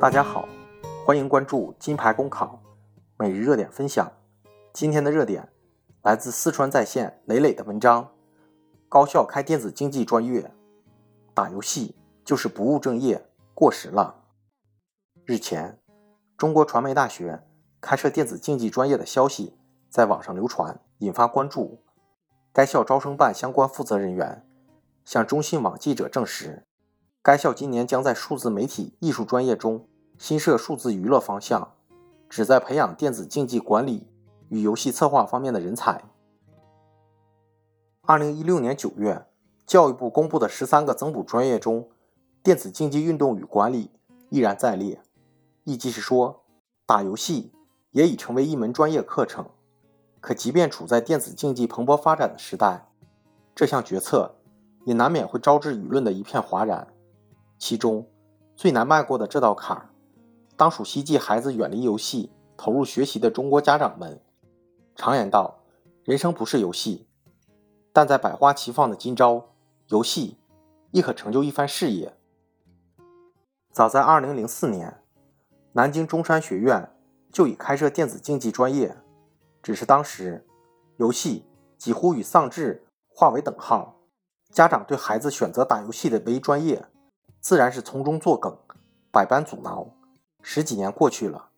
大家好，欢迎关注金牌公考每日热点分享。今天的热点来自四川在线磊磊的文章：高校开电子竞技专业，打游戏就是不务正业，过时了。日前，中国传媒大学开设电子竞技专业的消息在网上流传，引发关注。该校招生办相关负责人员向中新网记者证实。该校今年将在数字媒体艺术专业中新设数字娱乐方向，旨在培养电子竞技管理与游戏策划方面的人才。二零一六年九月，教育部公布的十三个增补专业中，电子竞技运动与管理依然在列，意即是说，打游戏也已成为一门专业课程。可即便处在电子竞技蓬勃发展的时代，这项决策也难免会招致舆论的一片哗然。其中最难迈过的这道坎儿，当属希冀孩子远离游戏，投入学习的中国家长们。常言道，人生不是游戏，但在百花齐放的今朝，游戏亦可成就一番事业。早在2004年，南京中山学院就已开设电子竞技专业，只是当时游戏几乎与丧志划为等号，家长对孩子选择打游戏的唯一专业。自然是从中作梗，百般阻挠。十几年过去了，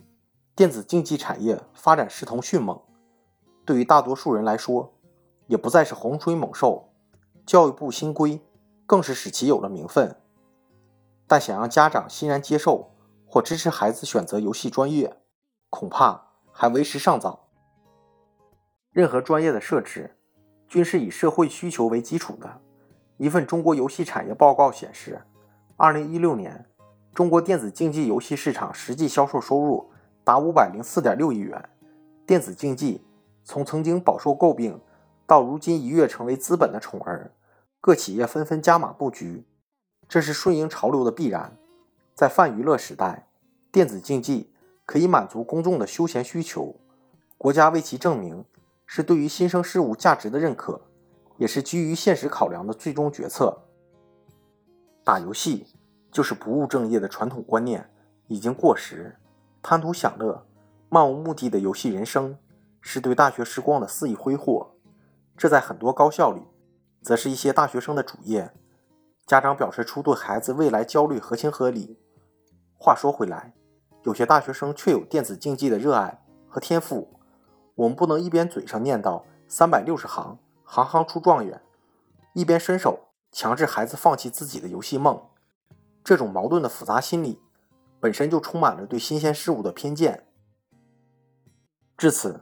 电子竞技产业发展势头迅猛，对于大多数人来说，也不再是洪水猛兽。教育部新规更是使其有了名分。但想让家长欣然接受或支持孩子选择游戏专业，恐怕还为时尚早。任何专业的设置，均是以社会需求为基础的。一份中国游戏产业报告显示。二零一六年，中国电子竞技游戏市场实际销售收入达五百零四点六亿元。电子竞技从曾经饱受诟病，到如今一跃成为资本的宠儿，各企业纷纷加码布局，这是顺应潮流的必然。在泛娱乐时代，电子竞技可以满足公众的休闲需求，国家为其证明是对于新生事物价值的认可，也是基于现实考量的最终决策。打游戏就是不务正业的传统观念已经过时，贪图享乐、漫无目的的游戏人生是对大学时光的肆意挥霍。这在很多高校里，则是一些大学生的主业。家长表示出对孩子未来焦虑合情合理。话说回来，有些大学生却有电子竞技的热爱和天赋，我们不能一边嘴上念叨三百六十行，行行出状元，一边伸手。强制孩子放弃自己的游戏梦，这种矛盾的复杂心理，本身就充满了对新鲜事物的偏见。至此，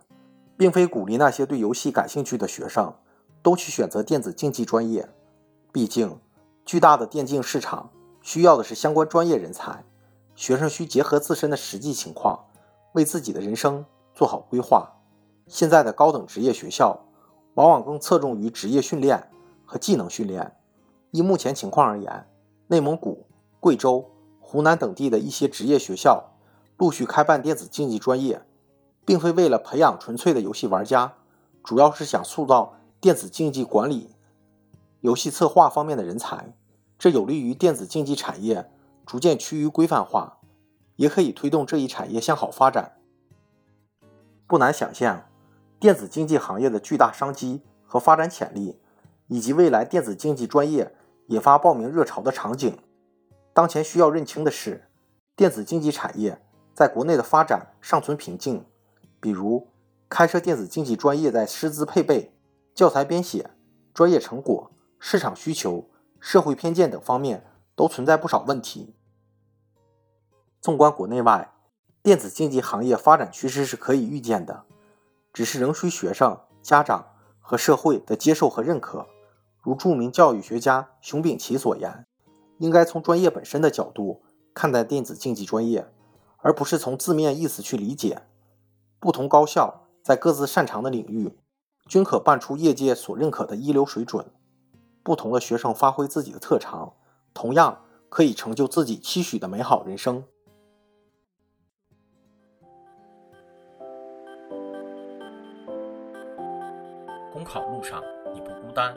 并非鼓励那些对游戏感兴趣的学生都去选择电子竞技专业。毕竟，巨大的电竞市场需要的是相关专业人才，学生需结合自身的实际情况，为自己的人生做好规划。现在的高等职业学校，往往更侧重于职业训练和技能训练。依目前情况而言，内蒙古、贵州、湖南等地的一些职业学校陆续开办电子竞技专业，并非为了培养纯粹的游戏玩家，主要是想塑造电子竞技管理、游戏策划方面的人才。这有利于电子竞技产业逐渐趋于规范化，也可以推动这一产业向好发展。不难想象，电子竞技行业的巨大商机和发展潜力，以及未来电子竞技专业。引发报名热潮的场景。当前需要认清的是，电子竞技产业在国内的发展尚存瓶颈，比如开设电子竞技专业在师资配备、教材编写、专业成果、市场需求、社会偏见等方面都存在不少问题。纵观国内外，电子竞技行业发展趋势是可以预见的，只是仍需学生、家长和社会的接受和认可。如著名教育学家熊丙奇所言，应该从专业本身的角度看待电子竞技专业，而不是从字面意思去理解。不同高校在各自擅长的领域，均可办出业界所认可的一流水准。不同的学生发挥自己的特长，同样可以成就自己期许的美好人生。公考路上，你不孤单。